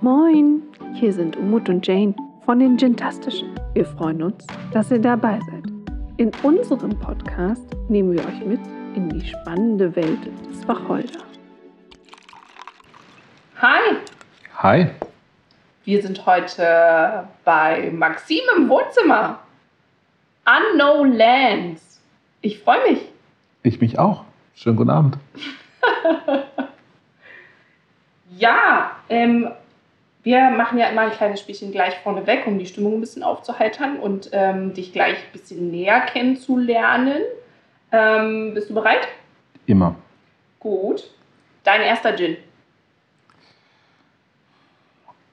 Moin, hier sind Umut und Jane von den Gintastischen. Wir freuen uns, dass ihr dabei seid. In unserem Podcast nehmen wir euch mit in die spannende Welt des Wacholder. Hi, Hi. wir sind heute bei Maxim im Wohnzimmer. Unknown Lands. Ich freue mich. Ich mich auch. Schönen guten Abend. Ja, ähm, wir machen ja immer ein kleines Spielchen gleich vorneweg, um die Stimmung ein bisschen aufzuheitern und ähm, dich gleich ein bisschen näher kennenzulernen. Ähm, bist du bereit? Immer. Gut. Dein erster Gin.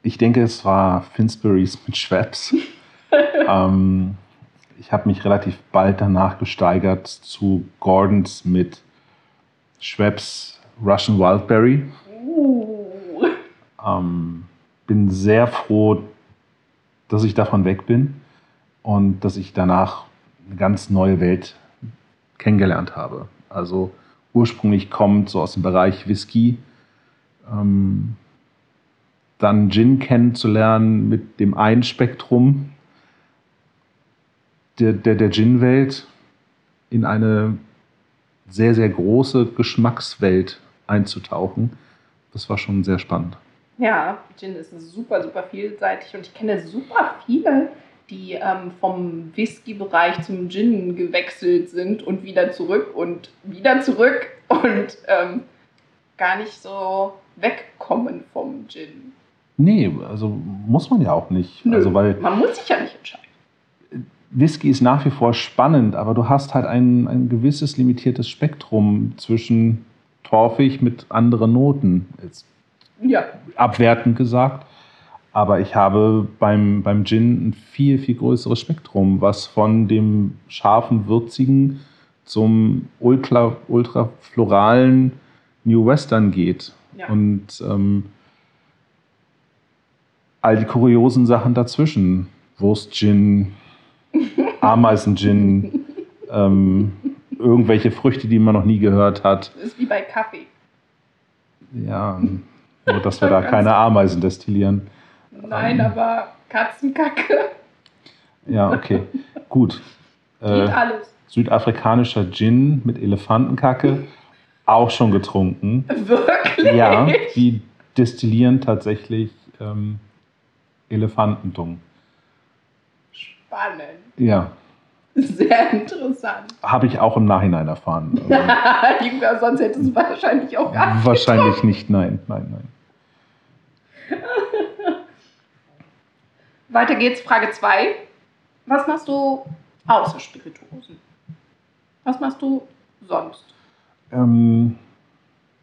Ich denke, es war Finsburys mit Schweppes. ähm, ich habe mich relativ bald danach gesteigert zu Gordons mit Schweppes Russian Wildberry. Uh. Ähm, bin sehr froh, dass ich davon weg bin und dass ich danach eine ganz neue Welt kennengelernt habe. Also ursprünglich kommt so aus dem Bereich Whisky, ähm, dann Gin kennenzulernen mit dem einen Spektrum der, der, der Gin-Welt in eine sehr, sehr große Geschmackswelt einzutauchen. Das war schon sehr spannend. Ja, Gin ist super, super vielseitig und ich kenne super viele, die ähm, vom Whisky-Bereich zum Gin gewechselt sind und wieder zurück und wieder zurück und ähm, gar nicht so wegkommen vom Gin. Nee, also muss man ja auch nicht. Nö, Also weil man muss sich ja nicht entscheiden. Whisky ist nach wie vor spannend, aber du hast halt ein, ein gewisses limitiertes Spektrum zwischen torfig mit anderen Noten. Jetzt Ja, abwertend gesagt. Aber ich habe beim, beim Gin ein viel, viel größeres Spektrum, was von dem scharfen, würzigen zum ultra, ultra floralen New Western geht. Ja. Und ähm, all die kuriosen Sachen dazwischen. Wurst-Gin, Ameisen-Gin, ähm, irgendwelche Früchte, die man noch nie gehört hat. das ist wie bei Kaffee. Ja, nur dass wir da keine Ameisen destillieren. Nein, Ähm. aber Katzenkacke Ja, okay. Gut. geht Äh, alles. südafrikanischer Gin mit Elefantenkacke, auch schon getrunken. Wirklich? Ja, die destillieren tatsächlich ähm, Elefantendung. Spannend. Ja, Sehr interessant. habe ich auch im Nachhinein erfahren. Also, Irgendwer sonst hätte es wahrscheinlich auch gar nicht. wahrscheinlich nicht, nein, nein, nein. Weiter geht's, Frage 2. Was machst du außer Spirituosen? Was machst du sonst? Ähm,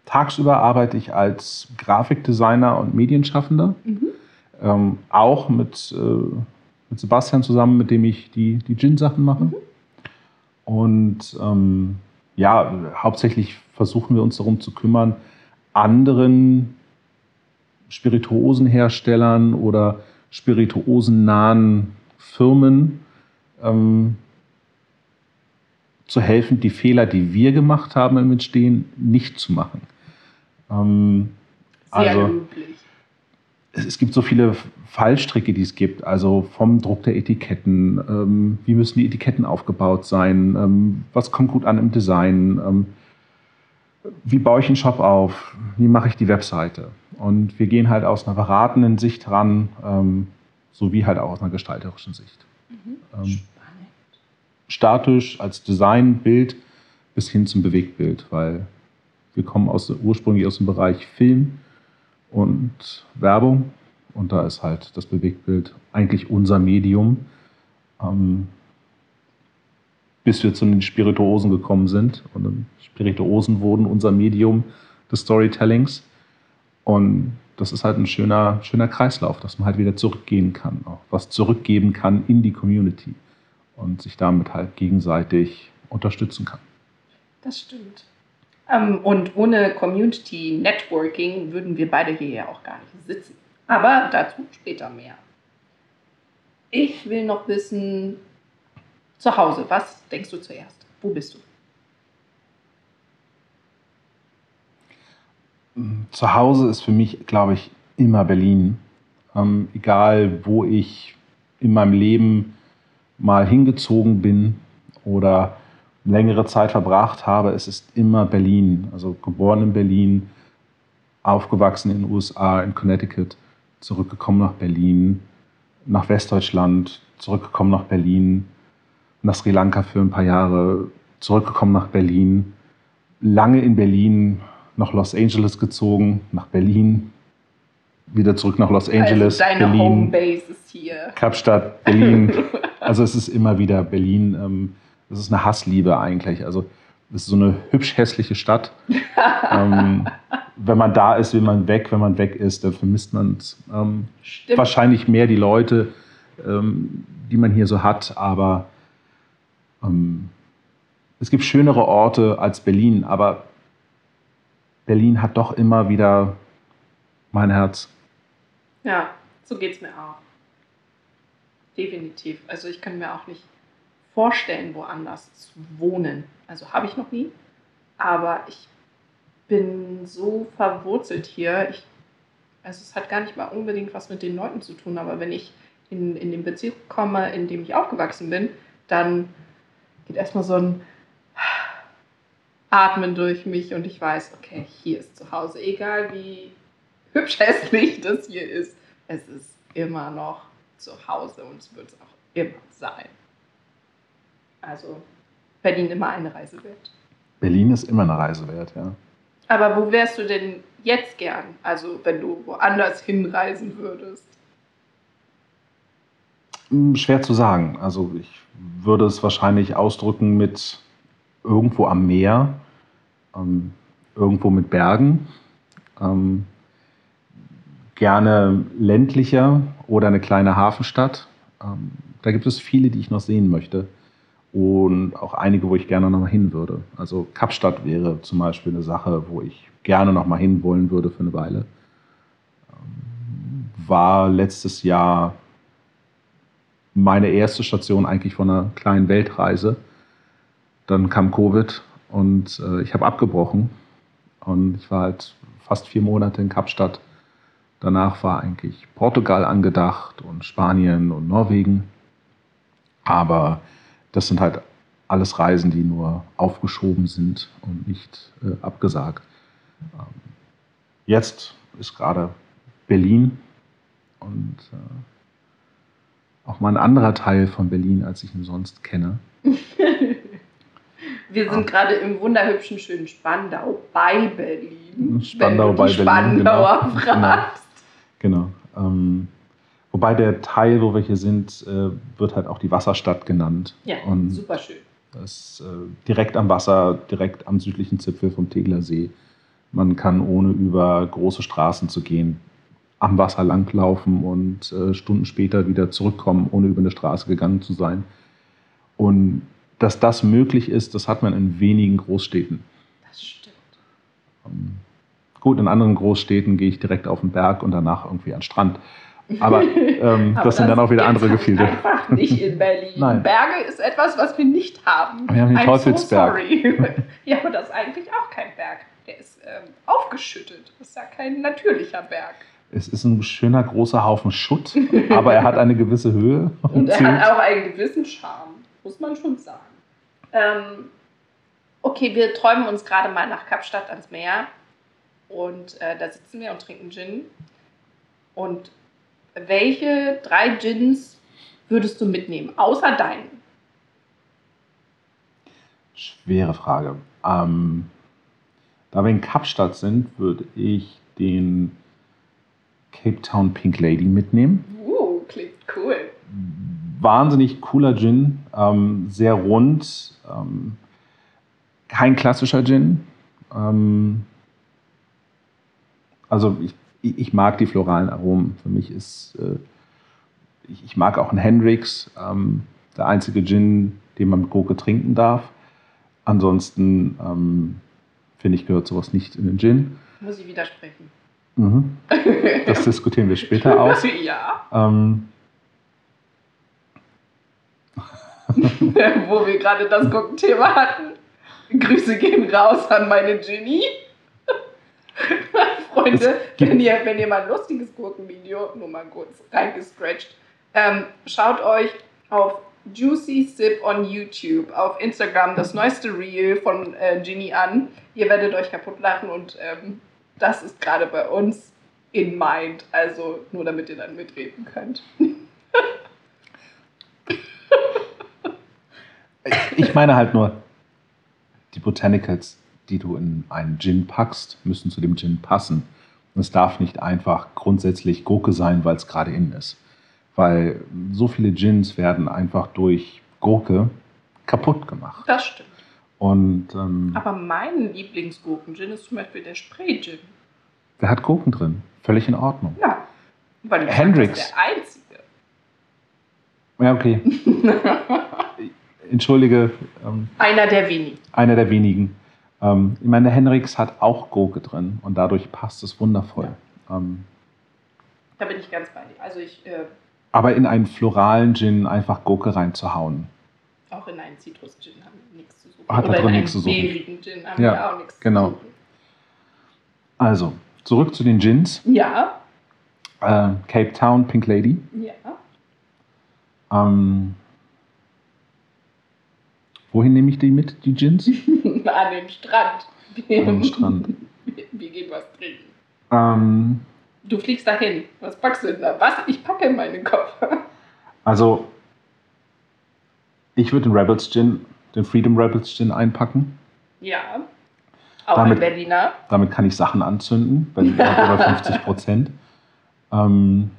tagsüber arbeite ich als Grafikdesigner und Medienschaffender. Mhm. Ähm, auch mit, äh, mit Sebastian zusammen, mit dem ich die, die Gin-Sachen mache. Mhm. Und ähm, ja, hauptsächlich versuchen wir uns darum zu kümmern, anderen Spirituosenherstellern oder spirituosennahen Firmen ähm, zu helfen, die Fehler, die wir gemacht haben im Entstehen, nicht zu machen. Ähm, Also- es, es gibt so viele Fallstricke, die es gibt. Also vom Druck der Etiketten, ähm, wie müssen die Etiketten aufgebaut sein, ähm, was kommt gut an im Design, ähm, wie baue ich einen Shop auf, wie mache ich die Webseite. Und wir gehen halt aus einer beratenden Sicht ran, ähm, sowie halt auch aus einer gestalterischen Sicht. Mhm. Ähm, statisch als Designbild bis hin zum Bewegtbild, weil wir kommen aus, ursprünglich aus dem Bereich Film und Werbung und da ist halt das Bewegtbild eigentlich unser Medium, ähm, bis wir zu den Spirituosen gekommen sind und Spirituosen wurden unser Medium des Storytellings und das ist halt ein schöner, schöner Kreislauf, dass man halt wieder zurückgehen kann, auch was zurückgeben kann in die Community und sich damit halt gegenseitig unterstützen kann. Das stimmt. Ähm, und ohne Community Networking würden wir beide hier ja auch gar nicht sitzen. Aber dazu später mehr. Ich will noch wissen, zu Hause, was denkst du zuerst? Wo bist du? Zu Hause ist für mich, glaube ich, immer Berlin. Ähm, egal, wo ich in meinem Leben mal hingezogen bin oder längere Zeit verbracht habe, es ist immer Berlin. Also geboren in Berlin, aufgewachsen in den USA, in Connecticut, zurückgekommen nach Berlin, nach Westdeutschland, zurückgekommen nach Berlin, nach Sri Lanka für ein paar Jahre, zurückgekommen nach Berlin, lange in Berlin, nach Los Angeles gezogen, nach Berlin, wieder zurück nach Los Angeles, also deine Berlin, Homebase ist hier. Kapstadt, Berlin. Also es ist immer wieder Berlin. ähm, Es ist eine Hassliebe eigentlich. Also es ist so eine hübsch hässliche Stadt. ähm, wenn man da ist, will man weg. Wenn man weg ist, dann vermisst man es. Ähm, wahrscheinlich mehr die Leute, ähm, die man hier so hat, aber es gibt schönere Orte als Berlin, aber Berlin hat doch immer wieder mein Herz. Ja, so geht es mir auch. Definitiv. Also ich kann mir auch nicht vorstellen, woanders zu wohnen. Also habe ich noch nie. Aber ich bin so verwurzelt hier. Ich, also es hat gar nicht mal unbedingt was mit den Leuten zu tun, aber wenn ich in, in den Bezirk komme, in dem ich aufgewachsen bin, dann geht erstmal so ein Atmen durch mich und ich weiß, okay, hier ist zu Hause. Egal wie hübsch hässlich das hier ist, es ist immer noch zu Hause und es wird es auch immer sein. Also Berlin immer eine Reise wert. Berlin ist immer eine Reise wert, ja. Aber wo wärst du denn jetzt gern? Also wenn du woanders hinreisen würdest? Hm, Schwer zu sagen. Also ich würde es wahrscheinlich ausdrücken mit irgendwo am Meer, ähm, irgendwo mit Bergen, ähm, gerne ländlicher oder eine kleine Hafenstadt. Ähm, da gibt es viele, die ich noch sehen möchte und auch einige, wo ich gerne noch mal hin würde. Also Kapstadt wäre zum Beispiel eine Sache, wo ich gerne noch mal hin wollen würde für eine Weile. Ähm, War letztes Jahr meine erste Station eigentlich von einer kleinen Weltreise. Dann kam Covid und äh, ich habe abgebrochen. Und ich war halt fast vier Monate in Kapstadt. Danach war eigentlich Portugal angedacht und Spanien und Norwegen. Aber das sind halt alles Reisen, die nur aufgeschoben sind und nicht äh, abgesagt. Ähm, jetzt ist gerade Berlin und äh, auch mal ein anderer Teil von Berlin, als ich ihn sonst kenne. Wir sind gerade im wunderhübschen, schönen Spandau bei Berlin. Spandau wenn du bei die Berlin, Spandauer genau. fragst. Genau. Ähm, wobei der Teil, wo wir hier sind, äh, wird halt auch die Wasserstadt genannt. Ja, Und super schön. Das ist äh, direkt am Wasser, direkt am südlichen Zipfel vom Tegler See. Man kann ohne über große Straßen zu gehen am Wasser langlaufen und äh, Stunden später wieder zurückkommen, ohne über eine Straße gegangen zu sein. Und dass das möglich ist, das hat man in wenigen Großstädten. Das stimmt. Ähm, gut, in anderen Großstädten gehe ich direkt auf den Berg und danach irgendwie an den Strand. Aber ähm, Aber das sind dann auch wieder andere halt Gefilde. Einfach nicht in Berlin. Nein. Berge ist etwas, was wir nicht haben. Wir haben den I'm Teufelsberg. So ja, aber das ist eigentlich auch kein Berg. Der ist ähm, aufgeschüttet. Das ist ja kein natürlicher Berg. Es ist ein schöner großer Haufen Schutt, aber er hat eine gewisse Höhe. Und er zählt. hat auch einen gewissen Charme, muss man schon sagen. Ähm, okay, wir träumen uns gerade mal nach Kapstadt ans Meer. Und äh, da sitzen wir und trinken Gin. Und welche drei Gins würdest du mitnehmen, außer deinen? Schwere Frage. Ähm, da wir in Kapstadt sind, würde ich den Cape Town Pink Lady mitnehmen. Uh, klingt cool. Wahnsinnig cooler Gin, ähm, sehr rund, ähm, kein klassischer Gin. Ähm, also ich, ich mag die floralen Aromen. Für mich ist, äh, ich, ich mag auch einen Hendrix, ähm, der einzige Gin, den man mit Gurke trinken darf. Ansonsten ähm, finde ich, gehört sowas nicht in den Gin. Muss ich widersprechen. Mhm. Das diskutieren wir später aus. ja. Ähm, Wo wir gerade das Gurkenthema hatten. Grüße gehen raus an meine Ginny. Freunde, wenn ihr, wenn ihr mal ein lustiges Gurkenvideo, nur mal kurz reingescratcht, ähm, schaut euch auf Juicy Sip on YouTube, auf Instagram das neueste Reel von äh, Ginny an. Ihr werdet euch kaputt lachen und ähm, das ist gerade bei uns in Mind, also nur damit ihr dann mitreden könnt. Ich meine halt nur, die Botanicals, die du in einen Gin packst, müssen zu dem Gin passen. Und es darf nicht einfach grundsätzlich Gurke sein, weil es gerade in ist. Weil so viele Gins werden einfach durch Gurke kaputt gemacht. Das stimmt. Und ähm, Aber mein Lieblingsgurken-Gin ist zum Beispiel der Spray-Gin. wer hat Gurken drin? Völlig in Ordnung. Ja. Weil Hendrix. Ist Ja, okay. Entschuldige, ähm, der einzige. Einer der wenigen. einer der wenigen. Ähm, ich meine, der Henrix hat auch Gurke drin und dadurch passt es wundervoll. Ähm, Da bin ich ganz bei dir. Also ich, äh, aber in einen floralen Gin einfach Gurke reinzuhauen. Auch in einen Zitrus-Gin haben wir nichts zu suchen. Hat da Oder drin in einen nichts zu suchen. Gin haben Ja, wir auch nichts genau. zu suchen. Also, zurück zu den Gins. Ja, Äh, Cape Town Pink Lady. ja. Ähm, wohin nehme ich die mit, die Gins? An den Strand. Wir, An den Strand. Wir, wir gehen was trinken. Ähm, Du fliegst dahin. Was packst du denn da? Was? Ich packe in meinen Koffer. also, ich würde den Rebels Gin, den Freedom Rebels Gin einpacken. Ja. Auch Damit- ein Berliner. Damit kann ich Sachen anzünden, bei über 50 Prozent. Ähm,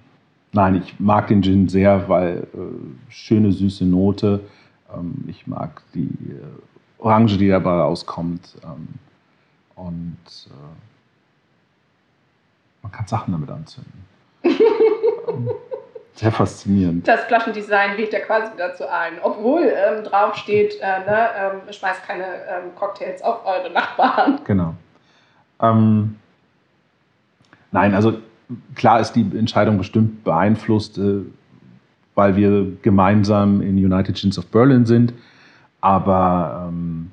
nein, ich mag den Gin sehr, weil äh, schöne süße Note. Ähm, ich mag die äh, Orange, die dabei rauskommt. Ähm, und äh, man kann Sachen damit anzünden. sehr faszinierend. Das Flaschendesign lädt ja quasi dazu ein. Obwohl ähm, drauf steht, äh, ne, ähm, schmeißt keine ähm, Cocktails auf eure Nachbarn. Genau. Ähm, nein, also klar ist die Entscheidung bestimmt beeinflusst, äh, weil wir gemeinsam in United Gins of Berlin sind, aber ähm,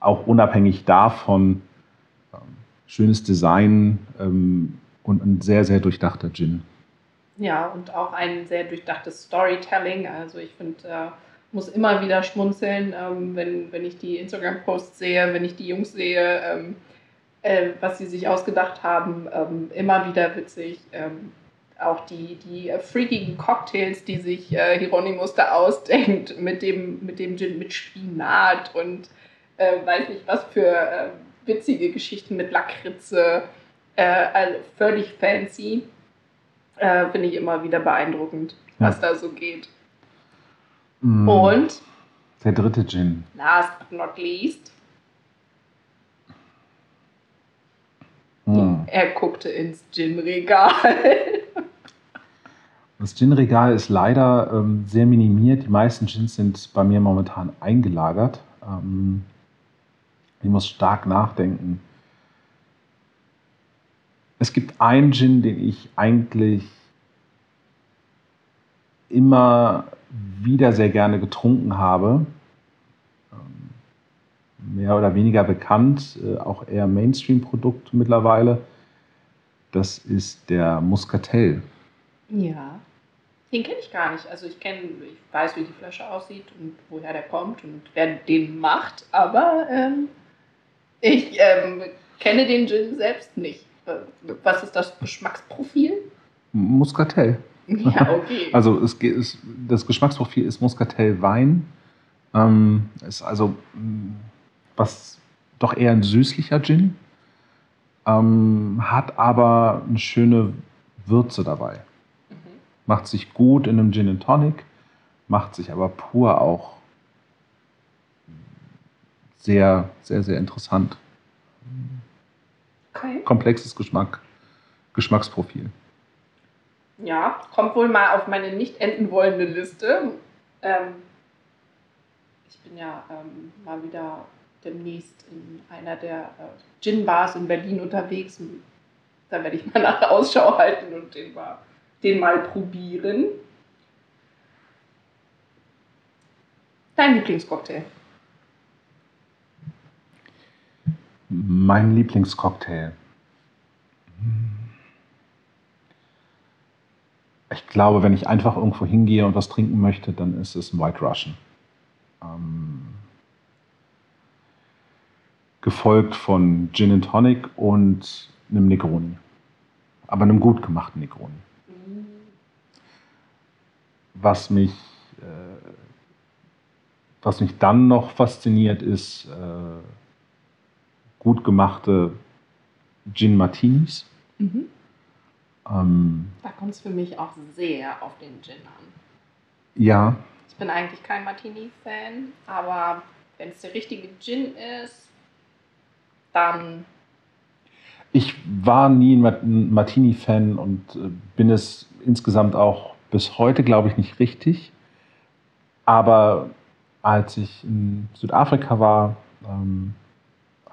auch unabhängig davon ähm, schönes Design ähm, und ein sehr, sehr durchdachter Gin. Ja, und auch ein sehr durchdachtes Storytelling. Also ich finde, äh, muss immer wieder schmunzeln, ähm, wenn, wenn ich die Instagram-Posts sehe, wenn ich die Jungs sehe, ähm, äh, was sie sich ausgedacht haben. Ähm, immer wieder witzig. Ähm, auch die, die freakigen Cocktails, die sich äh, Hieronymus da ausdenkt, mit dem, mit dem Gin mit Spinat und äh, weiß nicht was für äh, witzige Geschichten mit Lakritze. Äh, also völlig fancy. Äh, Finde ich immer wieder beeindruckend, Ja. was da so geht. Mm, Und Der dritte Gin. last but not least, Mm. er guckte ins Gin-Regal. Das Gin-Regal ist leider ähm, sehr minimiert. Die meisten Gins sind bei mir momentan eingelagert. Ähm, ich muss stark nachdenken. Es gibt einen Gin, den ich eigentlich immer wieder sehr gerne getrunken habe. Ähm, mehr oder weniger bekannt, äh, auch eher Mainstream-Produkt mittlerweile. Das ist der Muscatel. ja. Den kenne ich gar nicht. Also ich kenne, ich weiß, wie die Flasche aussieht und woher der kommt und wer den macht, aber ähm, ich ähm, kenne den Gin selbst nicht. Äh, Was ist das Geschmacksprofil? Muscatel. Ja, okay. Also es, es, das Geschmacksprofil ist Muscatel Wein. Ähm, ist also mh, was doch eher ein süßlicher Gin. Ähm, hat aber eine schöne Würze dabei. Mhm. Macht sich gut in einem Gin and Tonic, macht sich aber pur auch sehr, sehr, sehr interessant. Okay. Komplexes Geschmack, Geschmacksprofil. Ja, kommt wohl mal auf meine nicht enden wollende Liste. Ähm, ich bin ja ähm, mal wieder demnächst in einer der äh, Gin-Bars in Berlin unterwegs. Da werde ich mal nach Ausschau halten und den mal, den mal probieren. Dein Lieblingscocktail? Mein Lieblingscocktail. Ich glaube, wenn ich einfach irgendwo hingehe und was trinken möchte, dann ist es ein White Russian. Ähm, gefolgt von Gin and Tonic und einem Negroni. Aber einem gut gemachten Negroni. Was mich, äh, was mich dann noch fasziniert, ist äh, gut gemachte Gin Martinis. Mhm. Ähm, da kommt es für mich auch sehr auf den Gin an. Ja. Ich bin eigentlich kein Martini-Fan, aber wenn es der richtige Gin ist, dann. Ich war nie ein Martini-Fan und äh, bin es insgesamt auch bis heute, glaube ich, nicht richtig. Aber als ich in Südafrika war, ähm,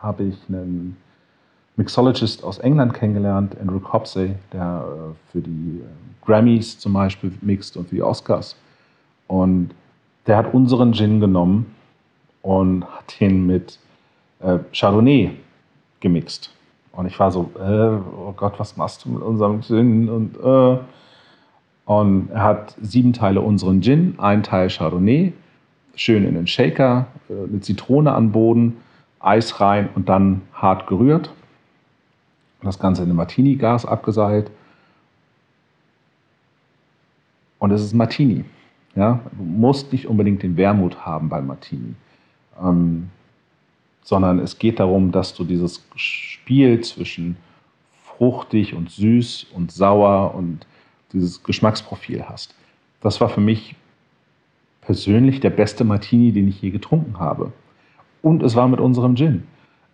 habe ich einen Mixologist aus England kennengelernt, Andrew Copsey, der äh, für die äh, Grammys zum Beispiel mixt und für die Oscars. Und der hat unseren Gin genommen und hat ihn mit äh, Chardonnay gemixt. Und ich war so, äh, oh Gott, was machst du mit unserem Gin? Und, äh. und er hat sieben Teile unseren Gin, ein Teil Chardonnay, schön in den Shaker, äh, eine Zitrone an Boden, Eis rein und dann hart gerührt. Das Ganze in einem Martini-Gas abgeseilt. Und es ist Martini. Ja? Du musst nicht unbedingt den Wermut haben beim Martini. Ähm, sondern es geht darum, dass du dieses Spiel zwischen fruchtig und süß und sauer und dieses Geschmacksprofil hast. Das war für mich persönlich der beste Martini, den ich je getrunken habe. Und es war mit unserem Gin.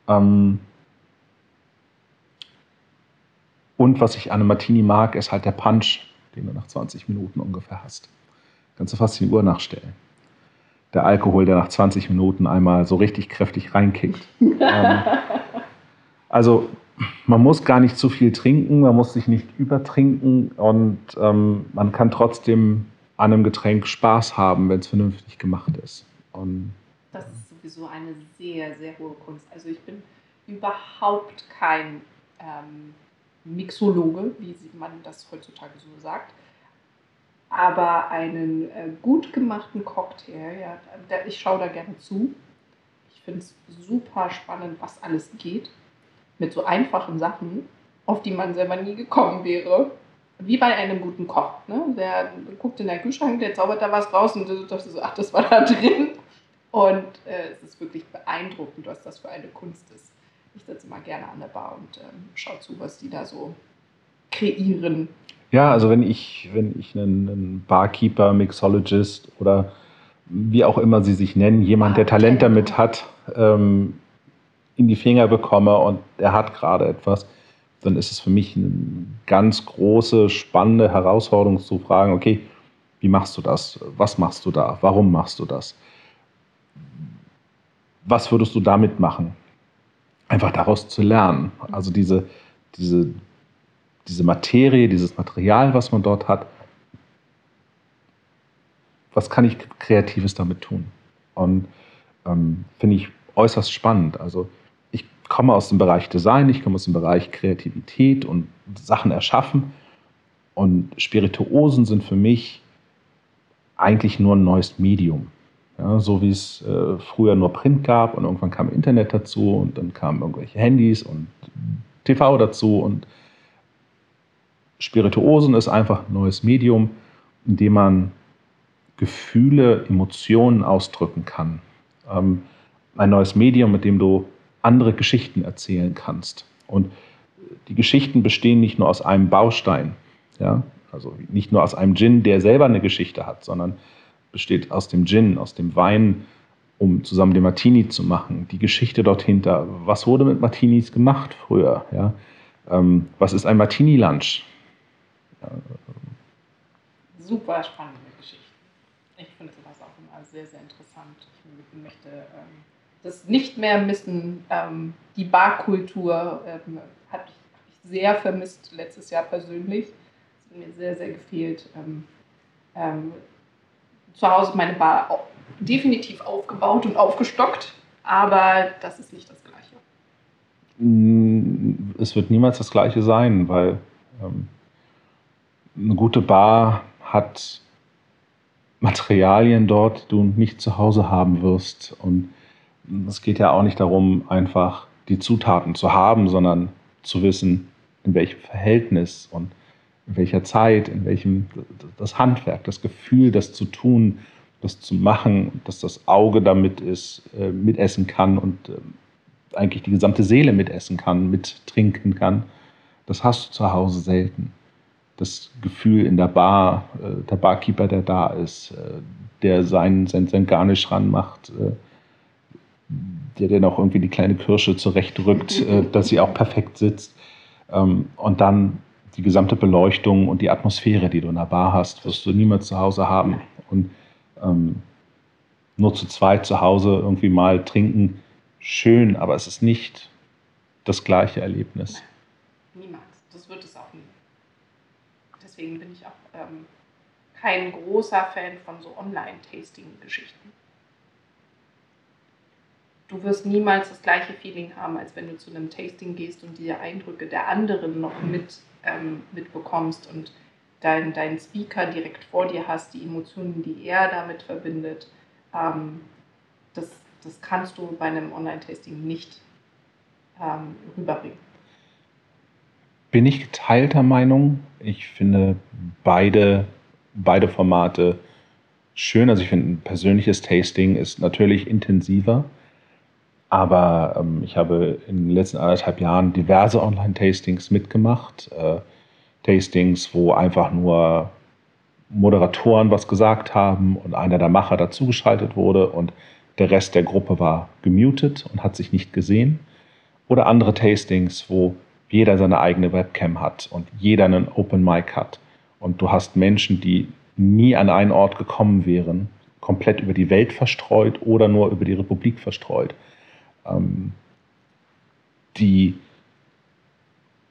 Ähm und was ich an einem Martini mag, ist halt der Punch, den du nach 20 Minuten ungefähr hast. Kannst du fast die Uhr nachstellen der Alkohol, der nach 20 Minuten einmal so richtig kräftig reinkickt. ähm, also man muss gar nicht zu viel trinken, man muss sich nicht übertrinken und ähm, man kann trotzdem an einem Getränk Spaß haben, wenn es vernünftig gemacht ist. Und, das ist sowieso eine sehr, sehr hohe Kunst. Also ich bin überhaupt kein ähm, Mixologe, wie man das heutzutage so sagt aber einen äh, gut gemachten Cocktail, ja, der, ich schaue da gerne zu. Ich finde es super spannend, was alles geht. Mit so einfachen Sachen, auf die man selber nie gekommen wäre. Wie bei einem guten Koch. Ne? Der guckt in den Kühlschrank, der zaubert da was raus und du dachtest so, ach, das war da drin. Und äh, es ist wirklich beeindruckend, was das für eine Kunst ist. Ich sitze immer gerne an der Bar und ähm, schaue zu, was die da so kreieren. Ja, also wenn ich, wenn ich einen, einen Barkeeper, Mixologist oder wie auch immer sie sich nennen, jemand, der Talent damit hat, ähm, in die Finger bekomme und er hat gerade etwas, dann ist es für mich eine ganz große, spannende Herausforderung zu fragen, okay, wie machst du das? Was machst du da? Warum machst du das? Was würdest du damit machen? Einfach daraus zu lernen. Also diese, diese diese Materie, dieses Material, was man dort hat, was kann ich Kreatives damit tun? Und ähm, finde ich äußerst spannend. Also ich komme aus dem Bereich Design, ich komme aus dem Bereich Kreativität und Sachen erschaffen. Und Spirituosen sind für mich eigentlich nur ein neues Medium. Ja, so wie es äh, früher nur Print gab und irgendwann kam Internet dazu und dann kamen irgendwelche Handys und TV dazu und Spirituosen ist einfach ein neues Medium, in dem man Gefühle, Emotionen ausdrücken kann. Ähm, ein neues Medium, mit dem du andere Geschichten erzählen kannst. Und die Geschichten bestehen nicht nur aus einem Baustein, ja? also nicht nur aus einem Gin, der selber eine Geschichte hat, sondern besteht aus dem Gin, aus dem Wein, um zusammen den Martini zu machen, die Geschichte dort hinter. Was wurde mit Martinis gemacht früher? Ja? Ähm, was ist ein Martini-Lunch? Super spannende Geschichte. Ich finde sowas auch immer sehr, sehr interessant. Ich möchte ähm, das nicht mehr missen. Ähm, die Barkultur ähm, hat ich sehr vermisst letztes Jahr persönlich. Es hat mir sehr, sehr gefehlt. Zu Hause meine Bar definitiv aufgebaut und aufgestockt, aber das ist nicht das Gleiche. Mm, es wird niemals das Gleiche sein, weil ähm, eine gute Bar hat Materialien dort, die du nicht zu Hause haben wirst. Und es geht ja auch nicht darum, einfach die Zutaten zu haben, sondern zu wissen, in welchem Verhältnis und in welcher Zeit, in welchem das Handwerk, das Gefühl, das zu tun, das zu machen, dass das Auge damit ist, äh, mitessen kann und äh, eigentlich die gesamte Seele mitessen kann, mittrinken kann. Das hast du zu Hause selten. Das Gefühl in der Bar, äh, der Barkeeper, der da ist, der sein, sein, sein Garnisch ranmacht, der dir noch irgendwie die kleine Kirsche zurechtrückt, dass sie auch perfekt sitzt. Ähm, und dann die gesamte Beleuchtung und die Atmosphäre, die du in der Bar hast, wirst du niemals zu Hause haben. Und ähm, nur zu zweit zu Hause irgendwie mal trinken, schön, aber es ist nicht das gleiche Erlebnis. Niemals. Das wird es auch nie. Deswegen bin ich auch ähm, kein großer Fan von so Online-Tasting-Geschichten. Du wirst niemals das gleiche Feeling haben, als wenn du zu einem Tasting gehst und die Eindrücke der anderen noch mit, ähm, mitbekommst und deinen dein Speaker direkt vor dir hast, die Emotionen, die er damit verbindet, ähm, das, das kannst du bei einem Online-Tasting nicht ähm, rüberbringen. Bin ich geteilter Meinung. Ich finde beide, beide Formate schön. Also ich finde, ein persönliches Tasting ist natürlich intensiver. Aber ähm, ich habe in den letzten anderthalb Jahren diverse Online-Tastings mitgemacht. Äh, Tastings, wo einfach nur Moderatoren was gesagt haben und einer der Macher dazugeschaltet wurde und der Rest der Gruppe war gemutet und hat sich nicht gesehen. Oder andere Tastings, wo jeder seine eigene Webcam hat und jeder einen Open Mic hat. Und du hast Menschen, die nie an einen Ort gekommen wären, komplett über die Welt verstreut oder nur über die Republik verstreut, ähm, die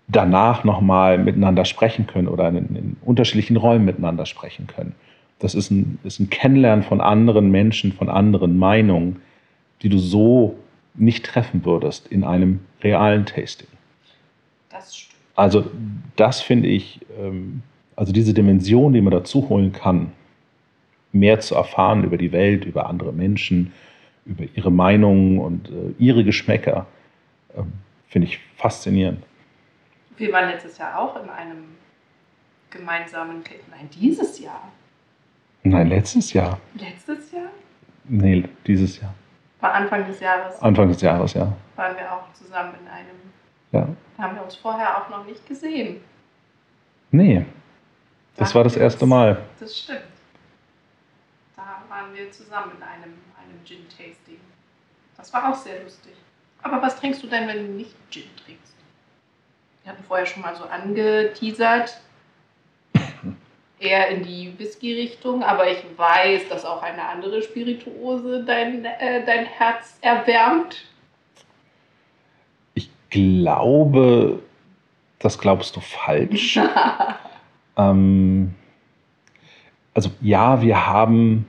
danach nochmal miteinander sprechen können oder in, in, unterschiedlichen Räumen miteinander sprechen können. Das ist ein, ist ein Kennenlernen von anderen Menschen, von anderen Meinungen, die du so nicht treffen würdest in einem realen Tasting. Das stimmt. Also das finde ich, ähm, also diese Dimension, die man dazu holen kann, mehr zu erfahren über die Welt, über andere Menschen, über ihre Meinungen und äh, ihre Geschmäcker, äh, finde ich faszinierend. Wir waren letztes Jahr auch in einem gemeinsamen, nein, dieses Jahr. Nein, letztes Jahr. Letztes Jahr? Nee, dieses Jahr. War Anfang des Jahres. Anfang des Jahres, ja. Waren wir auch zusammen in einem. Ja. Da haben wir uns vorher auch noch nicht gesehen. Nee. Das war das erste Mal. Das stimmt. Da waren wir zusammen in einem Gin-Tasting. Das war auch sehr lustig. Aber was trinkst du denn, wenn du nicht Gin trinkst? Wir hatten vorher schon mal so angeteasert, eher in die Whisky-Richtung, aber ich weiß, dass auch eine andere Spirituose dein, äh, dein Herz erwärmt. Ich glaube, das glaubst du falsch. ähm, also ja, wir haben,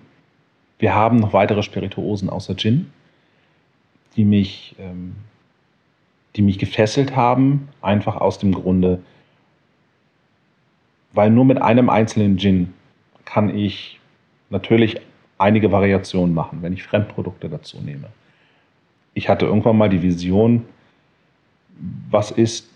wir haben noch weitere Spirituosen außer Gin, die mich ähm, die mich gefesselt haben, einfach aus dem Grunde, weil nur mit einem einzelnen Gin kann ich natürlich einige Variationen machen, wenn ich Fremdprodukte dazu nehme. Ich hatte irgendwann mal die Vision, was ist,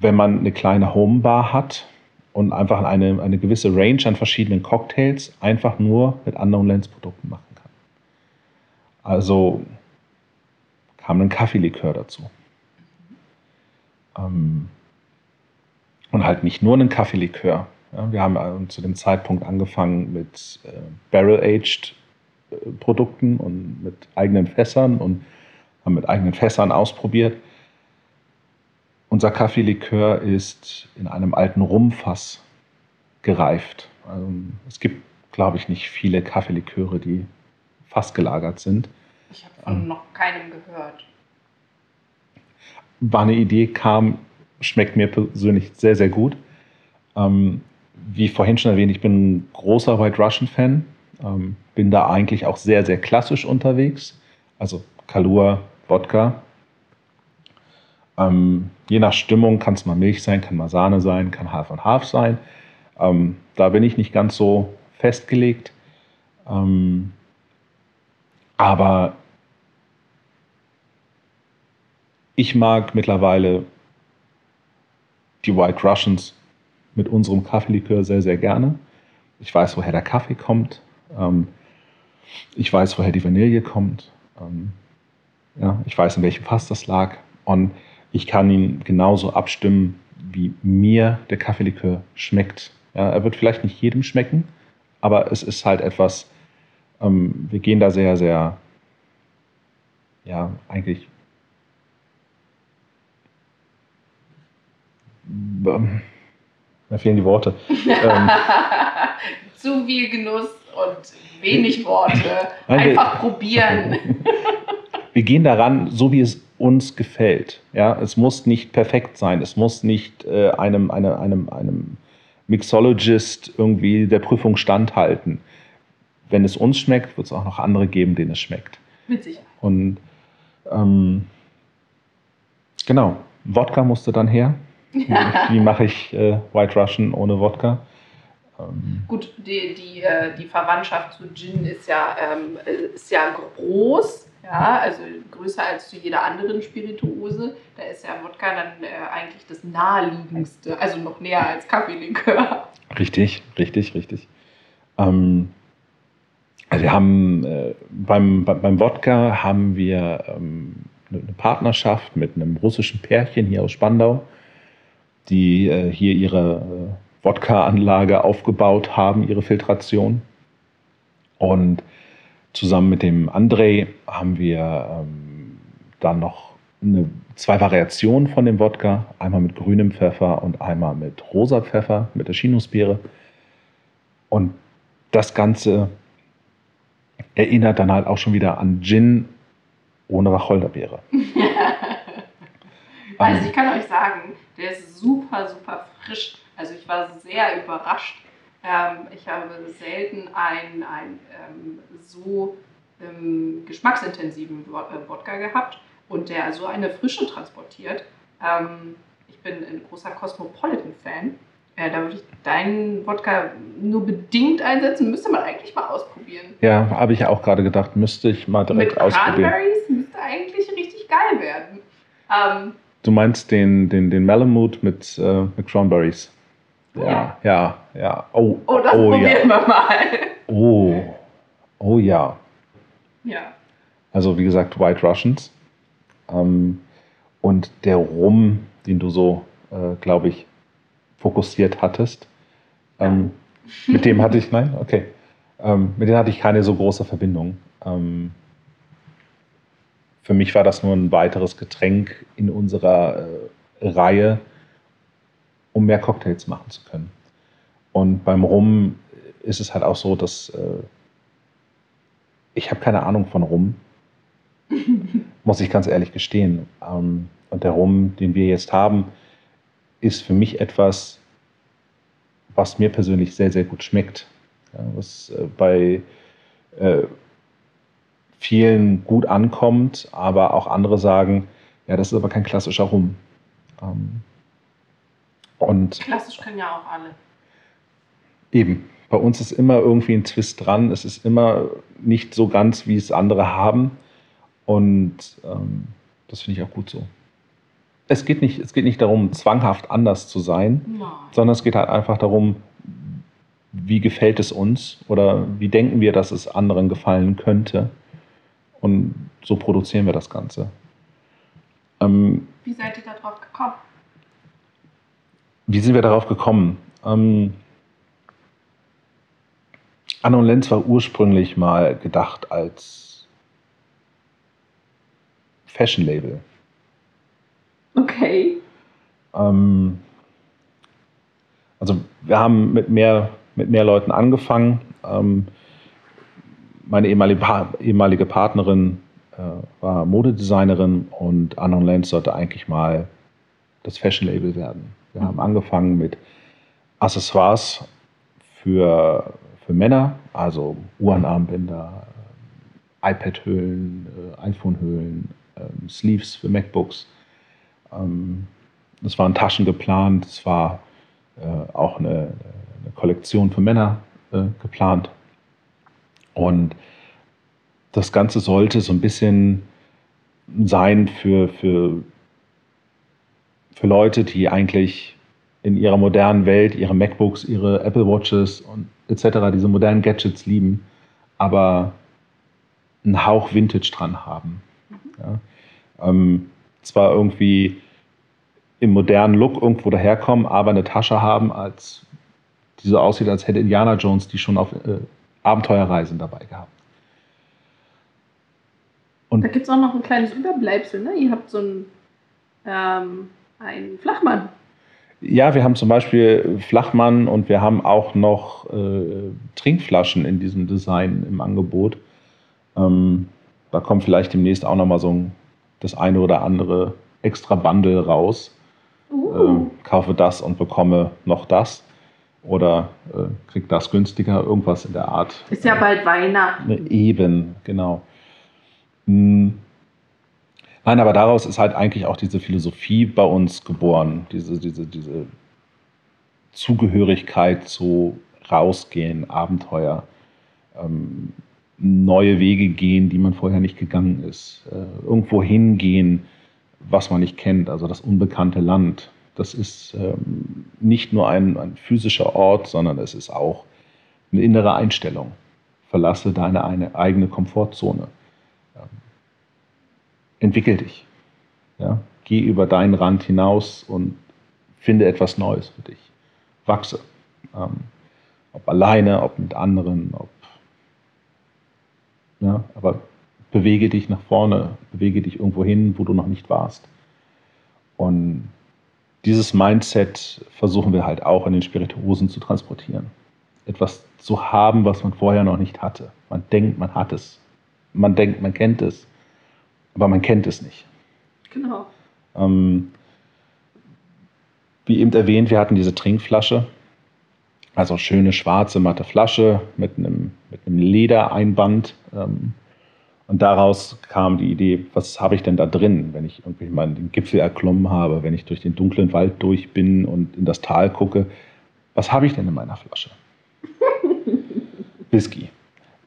wenn man eine kleine Homebar hat und einfach eine, eine gewisse Range an verschiedenen Cocktails einfach nur mit anderen Lens-Produkten machen kann. Also kam ein Kaffeelikör dazu. Ähm, und halt nicht nur einen Kaffeelikör. Ja, wir haben äh, zu dem Zeitpunkt angefangen mit äh, Barrel-Aged äh, Produkten und mit eigenen Fässern und haben mit eigenen Fässern ausprobiert. Unser Kaffeelikör ist in einem alten Rumfass gereift. Also, es gibt, glaube ich, nicht viele Kaffeeliköre, die fassgelagert sind. Ich habe von ähm, noch keinem gehört war eine Idee, kam, schmeckt mir persönlich sehr, sehr gut. Ähm, wie vorhin schon erwähnt, ich bin ein großer White Russian-Fan. Ähm, bin da eigentlich auch sehr, sehr klassisch unterwegs. Also Kalua, Wodka. Ähm, je nach Stimmung kann es mal Milch sein, kann mal Sahne sein, kann Half und Half sein. Ähm, da bin ich nicht ganz so festgelegt. Ähm, aber ich mag mittlerweile die White Russians mit unserem Kaffeelikör sehr, sehr gerne. Ich weiß, woher der Kaffee kommt. Ähm, ich weiß, woher die Vanille kommt. Ähm, ja, ich weiß, in welchem Fass das lag. Und ich kann ihn genauso abstimmen, wie mir der Kaffeelikör schmeckt. Ja, er wird vielleicht nicht jedem schmecken, aber es ist halt etwas, ähm, wir gehen da sehr, sehr, ja, eigentlich ähm, mir fehlen die Worte. ähm, Zu viel Genuss und wenig Worte. Einfach probieren. Wir gehen daran, so wie es uns gefällt. Ja, es muss nicht perfekt sein. Es muss nicht äh, einem, einem, einem, einem Mixologist irgendwie der Prüfung standhalten. Wenn es uns schmeckt, wird es auch noch andere geben, denen es schmeckt. Mit Sicherheit. Und ähm, genau, Wodka musste dann her. Wie mache ich äh, White Russian ohne Wodka? Ähm, Gut, die, die, äh, die Verwandtschaft zu Gin ist ja, ähm, ist ja groß, ja, also größer als zu jeder anderen Spirituose. Da ist ja Wodka dann äh, eigentlich das naheliegendste, also noch näher als Kaffeelikör. Richtig, richtig, richtig. Ähm, also wir haben äh, beim, beim Wodka haben wir ähm, eine Partnerschaft mit einem russischen Pärchen hier aus Spandau die äh, hier ihre äh, Wodka-Anlage aufgebaut haben, ihre Filtration. Und zusammen mit dem André haben wir ähm, dann noch eine, zwei Variationen von dem Wodka. Einmal mit grünem Pfeffer und einmal mit rosa Pfeffer, mit der Chinusbeere. Und das Ganze erinnert dann halt auch schon wieder an Gin ohne Wacholderbeere. also ich kann euch sagen, der ist super, super frisch. Also ich war sehr überrascht. Ähm, ich habe selten einen, einen ähm, so ähm, geschmacksintensiven äh, Wodka gehabt und der so eine Frische transportiert. Ähm, ich bin ein großer Cosmopolitan-Fan. Äh, da würde ich deinen Wodka nur bedingt einsetzen. Müsste man eigentlich mal ausprobieren. Ja, habe ich auch gerade gedacht, müsste ich mal direkt Mit ausprobieren. Cranberries müsste eigentlich richtig geil werden. Ähm, Du meinst den, den, den Malamute mit, äh, mit Cranberries. Ja, ja, ja. Oh, oh das oh, probieren ja. wir mal. Oh, oh ja. Ja. Also wie gesagt, White Russians. Ähm, und der Rum, den du so, äh, glaube ich, fokussiert hattest, ähm, ja. mit dem hatte ich, nein, okay, ähm, mit dem hatte ich keine so große Verbindung. Ähm, für mich war das nur ein weiteres Getränk in unserer äh, Reihe, um mehr Cocktails machen zu können. Und beim Rum ist es halt auch so, dass äh, ich habe keine Ahnung von Rum, muss ich ganz ehrlich gestehen. Ähm, und der Rum, den wir jetzt haben, ist für mich etwas, was mir persönlich sehr, sehr gut schmeckt. Ja, was äh, bei äh, vielen gut ankommt, aber auch andere sagen, ja, das ist aber kein klassischer Rum. Ähm, und Klassisch können ja auch alle. Eben. Bei uns ist immer irgendwie ein Twist dran. Es ist immer nicht so ganz, wie es andere haben. Und ähm, das finde ich auch gut so. Es geht, nicht, es geht nicht darum, zwanghaft anders zu sein, Nein. sondern es geht halt einfach darum, wie gefällt es uns oder wie denken wir, dass es anderen gefallen könnte. Und so produzieren wir das Ganze. Ähm, wie seid ihr darauf gekommen? Wie sind wir darauf gekommen? Ähm, Anna und Lenz war ursprünglich mal gedacht als Fashion-Label. Okay. Ähm, also wir haben mit mehr, mit mehr Leuten angefangen. Ähm, meine ehemalige, Partnerin äh, war Modedesignerin und Anon Lenz sollte eigentlich mal das Fashion-Label werden. Wir haben angefangen mit Accessoires für, für Männer, also Uhrenarmbänder, iPad-Hüllen, äh, iPhone-Hüllen, äh, Sleeves für MacBooks. Ähm, es waren Taschen geplant, es war äh, auch eine, eine, Kollektion für Männer äh, geplant. Und das Ganze sollte so ein bisschen sein für, für, für Leute, die eigentlich in ihrer modernen Welt ihre MacBooks, ihre Apple Watches und etc., diese modernen Gadgets lieben, aber einen Hauch Vintage dran haben. Ja. Ähm, zwar irgendwie im modernen Look irgendwo daherkommen, aber eine Tasche haben, als die so aussieht, als hätte Indiana Jones die schon auf äh, Abenteuerreisen dabei gehabt. Und da gibt es auch noch ein kleines Überbleibsel, ne? Ihr habt so einen, ähm, einen Flachmann. Ja, wir haben zum Beispiel Flachmann und wir haben auch noch äh, Trinkflaschen in diesem Design im Angebot. Ähm, da kommt vielleicht demnächst auch noch mal so ein, das eine oder andere extra Bundle raus. Uh. Äh, kaufe das und bekomme noch das. Oder äh, krieg das günstiger, irgendwas in der Art. Ist ja bald Weihnachten. Eben, genau. Hm. Nein, aber daraus ist halt eigentlich auch diese Philosophie bei uns geboren, diese, diese, diese Zugehörigkeit zu rausgehen, Abenteuer, ähm, neue Wege gehen, die man vorher nicht gegangen ist, äh, irgendwo hingehen, was man nicht kennt, also das unbekannte Land. Das ist ähm, nicht nur ein, ein physischer Ort, sondern es ist auch eine innere Einstellung. Verlasse deine eine eigene Komfortzone entwickel dich. Ja? Geh über deinen Rand hinaus und finde etwas Neues für dich. Wachse. Ähm, ob alleine, ob mit anderen, ob. Ja, aber bewege dich nach vorne, bewege dich irgendwo hin, wo du noch nicht warst. Und dieses Mindset versuchen wir halt auch in den Spirituosen zu transportieren. Etwas zu haben, was man vorher noch nicht hatte. Man denkt, man hat es. Man denkt, man kennt es aber man kennt es nicht. Genau. Ähm, wie eben erwähnt, wir hatten diese Trinkflasche, also schöne schwarze matte Flasche mit einem, mit einem Ledereinband. Ähm, und daraus kam die Idee, was habe ich denn da drin, wenn ich irgendwie mal den Gipfel erklommen habe, wenn ich durch den dunklen Wald durch bin und in das Tal gucke. Was habe ich denn in meiner Flasche? Whisky.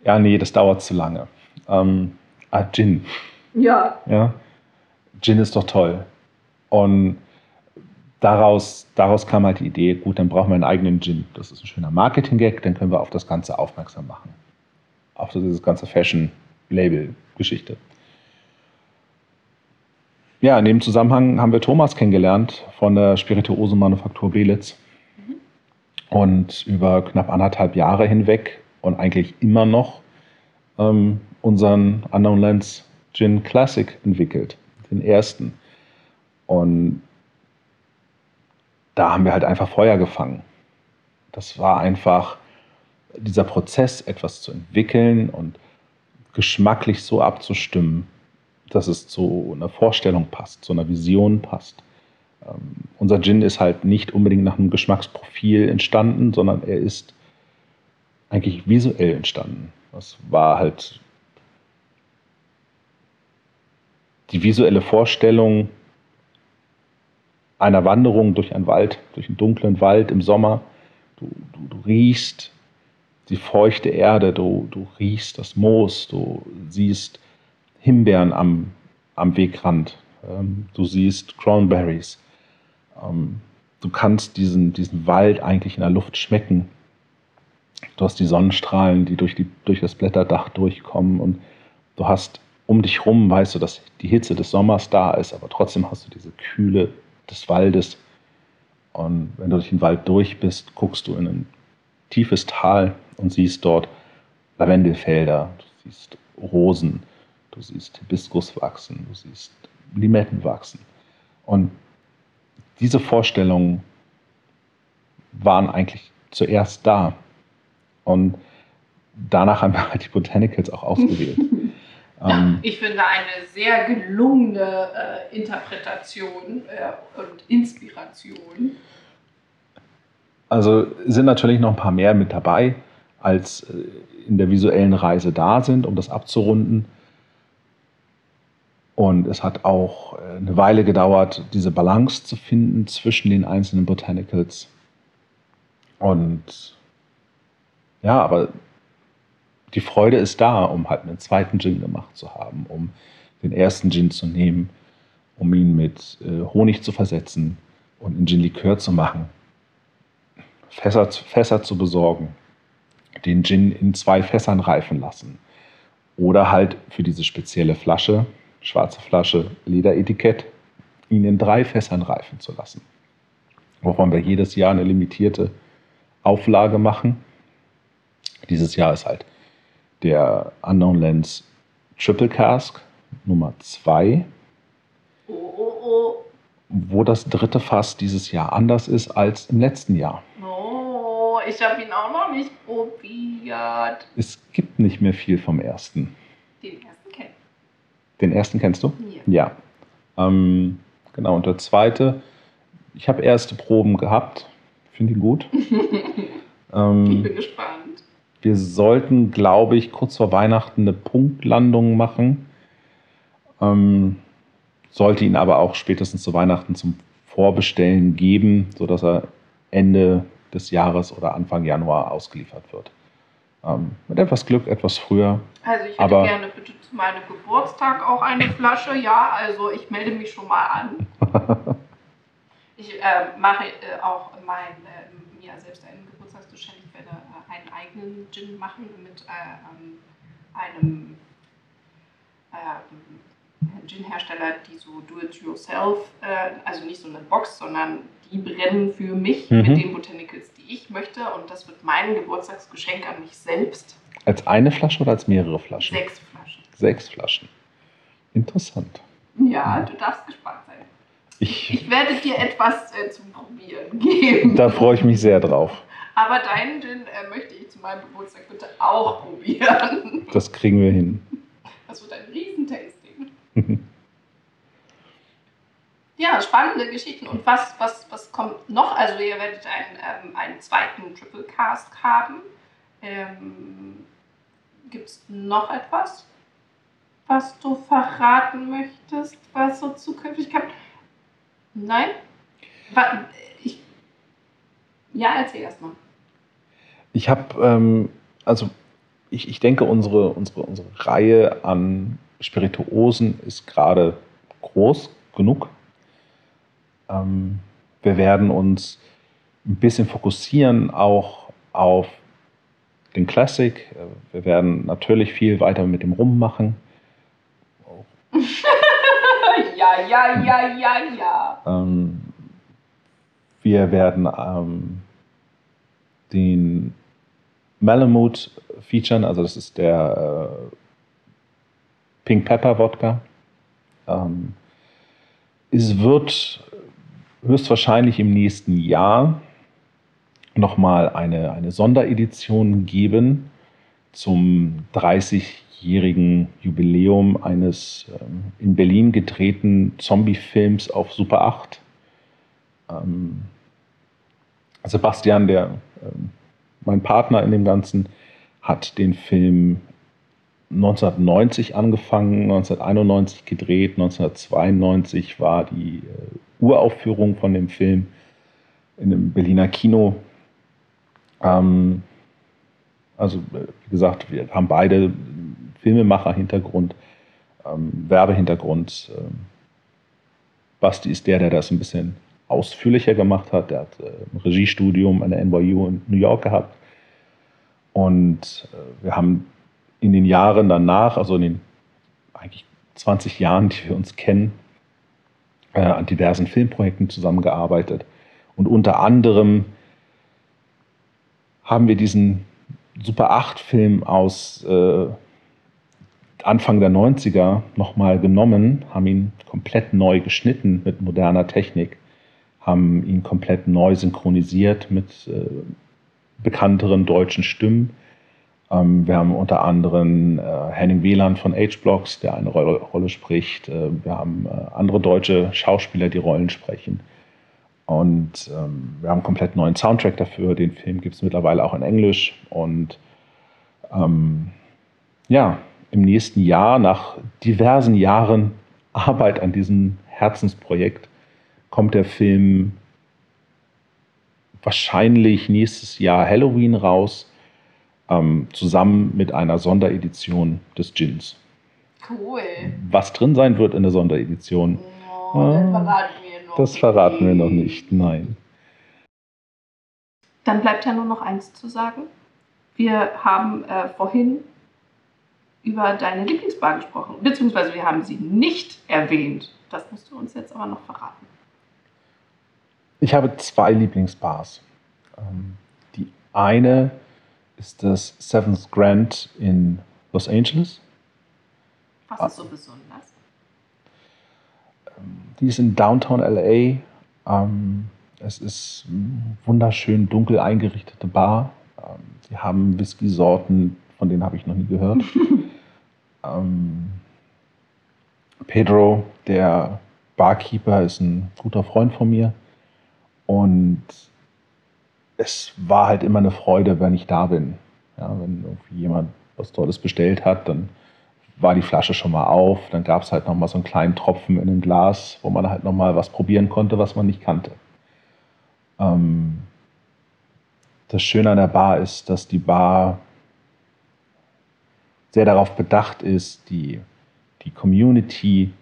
Ja, nee, das dauert zu lange. Ähm, ah, Gin. Ja. ja. Gin ist doch toll. Und daraus, daraus kam halt die Idee, gut, dann brauchen wir einen eigenen Gin. Das ist ein schöner Marketing-Gag, dann können wir auf das Ganze aufmerksam machen. Auf diese ganze Fashion-Label-Geschichte. Ja, in dem Zusammenhang haben wir Thomas kennengelernt von der Spirituosenmanufaktur Belitz. Mhm. Und über knapp anderthalb Jahre hinweg und eigentlich immer noch ähm, unseren Unknown Lens Gin Classic entwickelt, den ersten. Und da haben wir halt einfach Feuer gefangen. Das war einfach dieser Prozess, etwas zu entwickeln und geschmacklich so abzustimmen, dass es zu einer Vorstellung passt, zu einer Vision passt. Ähm, unser Gin ist halt nicht unbedingt nach einem Geschmacksprofil entstanden, sondern er ist eigentlich visuell entstanden. Das war halt die visuelle Vorstellung einer Wanderung durch einen Wald, durch einen dunklen Wald im Sommer. Du, du, du riechst die feuchte Erde, du, du riechst das Moos, du siehst Himbeeren am, am Wegrand, ähm, du siehst Cranberries. Ähm, du kannst diesen, diesen Wald eigentlich in der Luft schmecken. Du hast die Sonnenstrahlen, die durch, die durch das Blätterdach durchkommen und du hast um dich rum weißt du, dass die Hitze des Sommers da ist, aber trotzdem hast du diese Kühle des Waldes. Und wenn du durch den Wald durch bist, guckst du in ein tiefes Tal und siehst dort Lavendelfelder, du siehst Rosen, du siehst Hibiskus wachsen, du siehst Limetten wachsen. Und diese Vorstellungen waren eigentlich zuerst da. Und danach haben wir halt die Botanicals auch ausgewählt. Ähm, ich finde eine sehr gelungene äh, Interpretation äh, und Inspiration. Also sind natürlich noch ein paar mehr mit dabei, als äh, in der visuellen Reise da sind, um das abzurunden. Und es hat auch äh, eine Weile gedauert, diese Balance zu finden zwischen den einzelnen Botanicals. Und ja, aber die Freude ist da, um halt einen zweiten Gin gemacht zu haben, um den ersten Gin zu nehmen, um ihn mit äh, Honig zu versetzen und in Gin-Likör zu machen, Fässer, Fässer zu besorgen, den Gin in zwei Fässern reifen lassen oder halt für diese spezielle Flasche schwarze Flasche, Lederetikett, ihn in drei Fässern reifen zu lassen. Wovon wir jedes Jahr eine limitierte Auflage machen. Dieses Jahr ist halt der Unknown Lens Triple Cask Nummer 2. Oh, oh, oh. Wo das dritte Fass dieses Jahr anders ist als im letzten Jahr. Oh, ich habe ihn auch noch nicht probiert. Es gibt nicht mehr viel vom ersten. Den ersten den ersten kennst du? Ja. ja. Ähm, genau, und der zweite, ich habe erste Proben gehabt. Finde ihn gut. ähm, ich bin gespannt. Wir sollten, glaube ich, kurz vor Weihnachten eine Punktlandung machen. Ähm, sollte ihn aber auch spätestens zu Weihnachten zum Vorbestellen geben, sodass er Ende des Jahres oder Anfang Januar ausgeliefert wird. Ähm, mit etwas Glück etwas früher. Also ich hätte aber, gerne bitte zu meinem Geburtstag auch eine Flasche. Ja, also ich melde mich schon mal an. ich äh, mache äh, auch mein, äh, mir selbst einen Geburtstagsgeschenk. Ich werde äh, einen eigenen Gin machen mit äh, einem äh, Gin-Hersteller, die so do-it-yourself, also nicht so eine Box, sondern die brennen für mich mhm. mit den Botanicals, die ich möchte. Und das wird mein Geburtstagsgeschenk an mich selbst. Als eine Flasche oder als mehrere Flaschen? Sechs Flaschen. Sechs Flaschen. Interessant. Ja, du darfst gespannt sein. Ich, ich werde dir etwas äh, zum Probieren geben. Da freue ich mich sehr drauf. Aber deinen Gin äh, möchte ich zu meinem Geburtstag bitte auch probieren. Das kriegen wir hin. Das wird ein Riesentasting. Ja, spannende Geschichten. Und was, was, was kommt noch? Also ihr werdet einen, ähm, einen zweiten Triple Cast haben. Ähm, Gibt es noch etwas, was du verraten möchtest, was so zukünftig kommt? Nein? Ich, ja, erzähl erst mal. Ich habe, ähm, also ich, ich denke, unsere, unsere, unsere Reihe an Spirituosen ist gerade groß genug ähm, wir werden uns ein bisschen fokussieren auch auf den Classic. Wir werden natürlich viel weiter mit dem Rum machen. ja, ja, ja, ja, ja. Ähm, wir werden ähm, den Malamute featuren, also das ist der äh, Pink Pepper Wodka. Ähm, es wird höchstwahrscheinlich im nächsten Jahr nochmal eine, eine Sonderedition geben zum 30-jährigen Jubiläum eines ähm, in Berlin gedrehten Zombie-Films auf Super 8. Ähm, Sebastian, der ähm, mein Partner in dem Ganzen, hat den Film 1990 angefangen, 1991 gedreht, 1992 war die äh, Uraufführung von dem Film in einem Berliner Kino. Ähm, also wie gesagt, wir haben beide Filmemacher-Hintergrund, ähm, Werbehintergrund. Ähm, Basti ist der, der das ein bisschen ausführlicher gemacht hat. Der hat äh, ein Regiestudium an der NYU in New York gehabt. Und äh, wir haben in den Jahren danach, also in den eigentlich 20 Jahren, die wir uns kennen, äh, an diversen Filmprojekten zusammengearbeitet. Und unter anderem haben wir diesen Super 8-Film aus äh, Anfang der 90er nochmal genommen, haben ihn komplett neu geschnitten mit moderner Technik, haben ihn komplett neu synchronisiert mit äh, bekannteren deutschen Stimmen ähm, wir haben unter anderem äh, Henning Wieland von H-Blocks, der eine Rolle, Rolle spricht. Äh, wir haben äh, andere deutsche Schauspieler, die Rollen sprechen. Und ähm, wir haben einen komplett neuen Soundtrack dafür. Den Film gibt es mittlerweile auch in Englisch. Und ähm, ja, im nächsten Jahr, nach diversen Jahren Arbeit an diesem Herzensprojekt kommt der Film wahrscheinlich nächstes Jahr Halloween raus, ähm, zusammen mit einer Sonderedition des Gins. Cool. Was drin sein wird in der Sonderedition, Oh, das verraten wir noch. das verraten wir noch nicht. Nein. Dann bleibt ja nur noch eins zu sagen. Wir haben äh, vorhin über deine Lieblingsbar gesprochen, beziehungsweise wir haben sie nicht erwähnt. Das musst du uns jetzt aber noch verraten. Ich habe zwei Lieblingsbars. Ähm, die eine ist das Seventh Grand in Los Angeles. Was ist so besonders? Die ist in Downtown LA. Ähm, es ist eine wunderschön dunkel eingerichtete Bar. Ähm, die haben Whisky-Sorten, von denen habe ich noch nie gehört. ähm, Pedro, der Barkeeper, ist ein guter Freund von mir. Und es war halt immer eine Freude, wenn ich da bin. Ja, wenn irgendwie jemand was Tolles bestellt hat, dann war die Flasche schon mal auf. Dann gab es halt noch mal so einen kleinen Tropfen in ein Glas, wo man halt noch mal was probieren konnte, was man nicht kannte. Ähm, das Schöne an der Bar ist, dass die Bar sehr darauf bedacht ist, die, die Community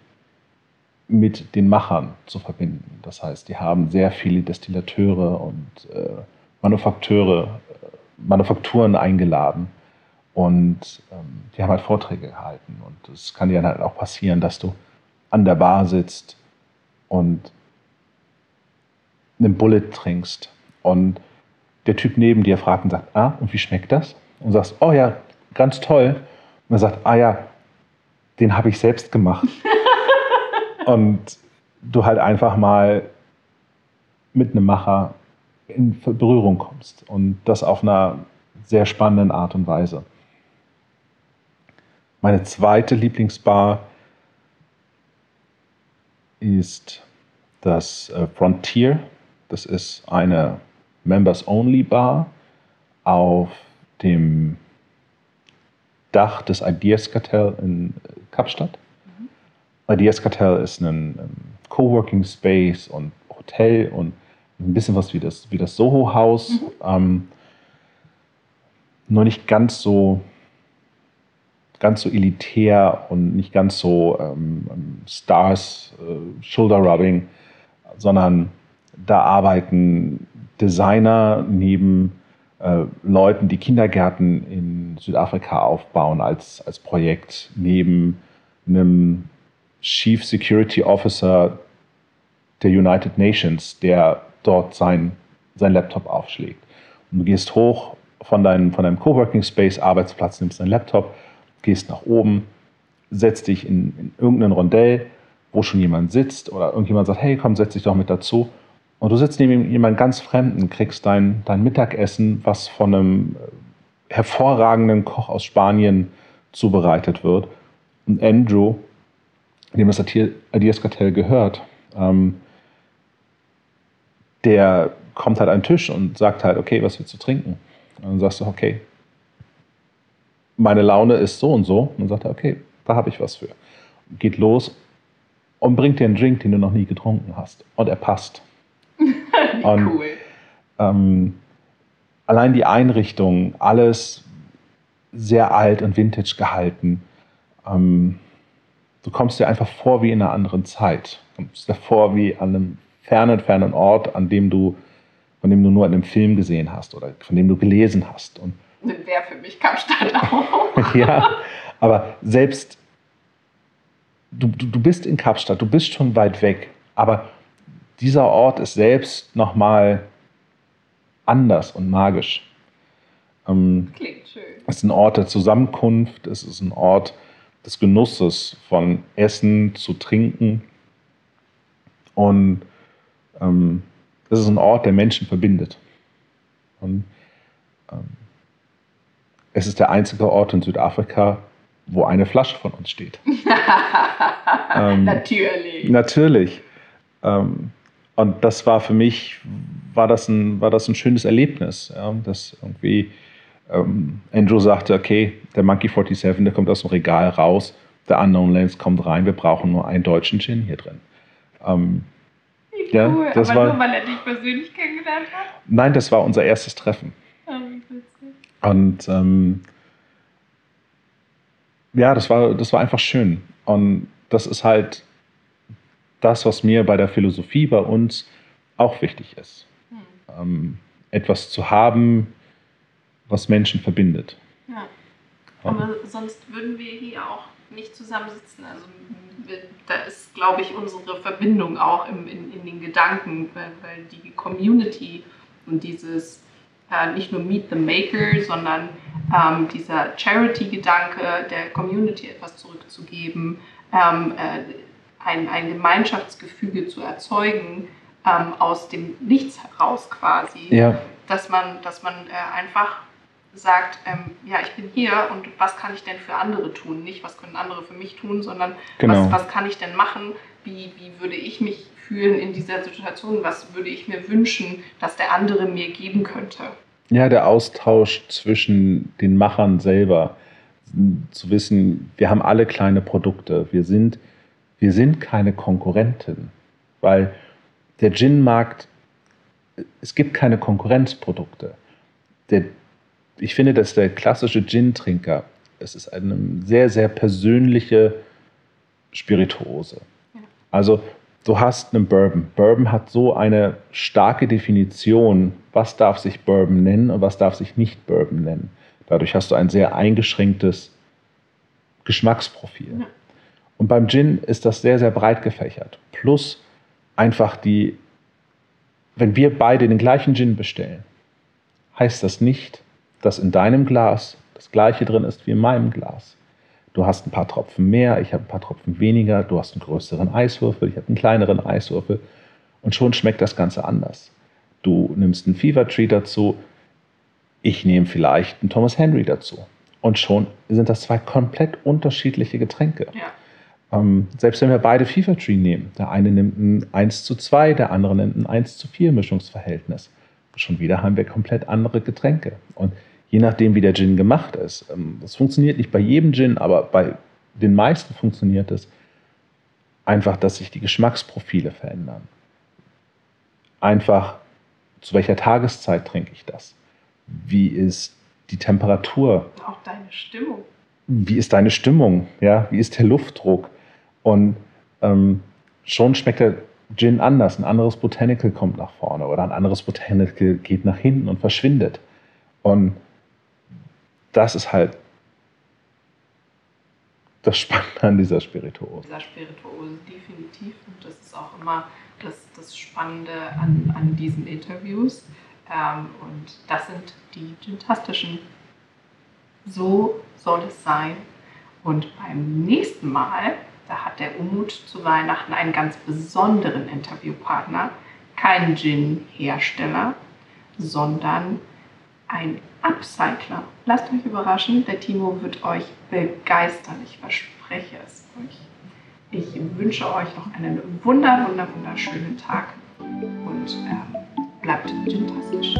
mit den Machern zu verbinden. Das heißt, die haben sehr viele Destillateure und äh, Manufakteure, äh, Manufakturen eingeladen und ähm, die haben halt Vorträge gehalten. Und es kann dir dann halt auch passieren, dass du an der Bar sitzt und einen Bullet trinkst und der Typ neben dir fragt und sagt, ah, und wie schmeckt das? Und sagst, oh ja, ganz toll. Und er sagt, ah ja, den habe ich selbst gemacht. und du halt einfach mal mit einem Macher in Berührung kommst und das auf einer sehr spannenden Art und Weise. Meine zweite Lieblingsbar ist das äh, Frontier. Das ist eine Members-Only-Bar auf dem Dach des Ideas Cartel in äh, Kapstadt. Ideas Cartel ist ein ähm, Coworking Space und Hotel und ein bisschen was wie das, wie das Soho-Haus. Ähm, nur nicht ganz so, ganz so elitär und nicht ganz so ähm, ähm, Stars, äh, Shoulder-Rubbing, sondern da arbeiten Designer neben äh, Leuten, die Kindergärten in Südafrika aufbauen als, als Projekt, neben einem Chief Security Officer der United Nations, der dort sein, sein Laptop aufschlägt. Und du gehst hoch von deinem, von deinem Coworking Space, Arbeitsplatz, nimmst deinen Laptop, gehst nach oben, setzt dich in, in irgendein Rondell, wo schon jemand sitzt oder irgendjemand sagt, hey, komm, setz dich doch mit dazu. Und du sitzt neben jemand ganz Fremden, kriegst dein, dein Mittagessen, was von einem äh, hervorragenden Koch aus Spanien zubereitet wird. Und Andrew, dem das Ideas Cartel gehört, ähm, der kommt halt an den Tisch und sagt halt, okay, was willst du trinken? Und dann sagst du, okay, meine Laune ist so und so. Und dann sagt er, okay, da habe ich was für. Geht los und bringt dir einen Drink, den du noch nie getrunken hast. Und er passt. Und- cool. Ähm, allein die Einrichtung, alles sehr alt und vintage gehalten. Ähm, du kommst dir einfach vor wie in einer anderen Zeit. Du kommst dir vor wie an einem fernen, fernen Ort, an dem du, von dem du nur in einem Film gesehen hast oder von dem du gelesen hast. Und Wäre für mich Kapstadt auch. ja, aber selbst du, du, du bist in Kapstadt, du bist schon weit weg, aber dieser Ort ist selbst nochmal anders und magisch. Ähm, Klingt schön. es ist ein Ort der Zusammenkunft, es ist ein Ort des Genusses von Essen zu Trinken und ähm, es ist ein Ort, der Menschen verbindet. Und ähm, es ist der einzige Ort in Südafrika, wo eine Flasche von uns steht. Ähm, Natürlich. Natürlich. Ähm, und das war für mich, war das ein, war das ein schönes Erlebnis, ja, dass irgendwie ähm, Andrew sagte, okay, der Monkey 47, der kommt aus dem Regal raus der Unknown Lens kommt rein, wir brauchen nur einen deutschen Gin hier drin. Ähm, Wie Ja, cool. das Aber war- nur, weil er dich persönlich kennengelernt hat? nein, das war unser erstes Treffen. Oh. Und ähm, ja, das war, das war einfach schön. Und das ist halt das, was mir bei der Philosophie bei uns auch wichtig ist. Hm. Ähm, etwas zu haben, was Menschen verbindet. Ja. Aber sonst würden wir hier auch nicht zusammensitzen. Also wir, da ist, glaube ich, unsere Verbindung auch im, in, in den Gedanken, weil, weil die Community und dieses äh, nicht nur Meet the Maker, sondern ähm, dieser Charity-Gedanke, der Community etwas zurückzugeben, ähm, äh, ein, ein Gemeinschaftsgefüge zu erzeugen, ähm, aus dem Nichts heraus quasi Ja, dass man, dass man äh, einfach sagt, ähm, ja, ich bin hier und was kann ich denn für andere tun? Nicht, was können andere für mich tun, sondern genau. was, was kann ich denn machen? Wie, wie würde ich mich fühlen in dieser Situation? Was würde ich mir wünschen, dass der andere mir geben könnte? Ja, der Austausch zwischen den Machern selber, zu wissen, wir haben alle kleine Produkte, wir sind, wir sind keine Konkurrenten, weil der Gin-Markt, es gibt keine Konkurrenzprodukte. Der, ich finde, dass der klassische Gin-Trinker, es ist eine sehr, sehr persönliche Spirituose. Also du hast einen Bourbon. Bourbon hat so eine starke Definition, was darf sich Bourbon nennen und was darf sich nicht Bourbon nennen. Dadurch hast du ein sehr eingeschränktes Geschmacksprofil. Ja. Und beim Gin ist das sehr, sehr breit gefächert. Plus einfach die, wenn wir beide den gleichen Gin bestellen, heißt das nicht, dass in deinem Glas das gleiche drin ist wie in meinem Glas. Du hast ein paar Tropfen mehr, ich habe ein paar Tropfen weniger, du hast einen größeren Eiswürfel, ich habe einen kleineren Eiswürfel und schon schmeckt das Ganze anders. Du nimmst einen Fever Tree dazu, ich nehme vielleicht einen Thomas Henry dazu und schon sind das zwei komplett unterschiedliche Getränke. Ja. Ähm, selbst wenn wir beide Fever Tree nehmen, der eine nimmt ein 1 zu 2, der andere nimmt ein 1 zu 4 Mischungsverhältnis. Schon wieder haben wir komplett andere Getränke. Und je nachdem, wie der Gin gemacht ist, ähm, das funktioniert nicht bei jedem Gin, aber bei den meisten funktioniert es einfach, dass sich die Geschmacksprofile verändern. Einfach, zu welcher Tageszeit trinke ich das? Wie ist die Temperatur? Auch deine Stimmung. wie ist deine Stimmung, ja, wie ist der Luftdruck und ähm, schon schmeckt der Gin anders, ein anderes Botanical kommt nach vorne oder ein anderes Botanical geht nach hinten und verschwindet und das ist halt das Spannende an dieser Spirituose. Dieser Spirituose, definitiv. Und das ist auch immer das, das Spannende an, an diesen Interviews. Ähm, und das sind die Gintastischen. So soll es sein. Und beim nächsten Mal, da hat der Umut zu Weihnachten einen ganz besonderen Interviewpartner. Kein Gin-Hersteller, sondern ein Upcycler. Lasst euch überraschen, der Timo wird euch begeistern. Ich verspreche es euch. Ich wünsche euch noch einen wunder, wunder, wunderschönen Tag und ähm, bleibt fantastisch.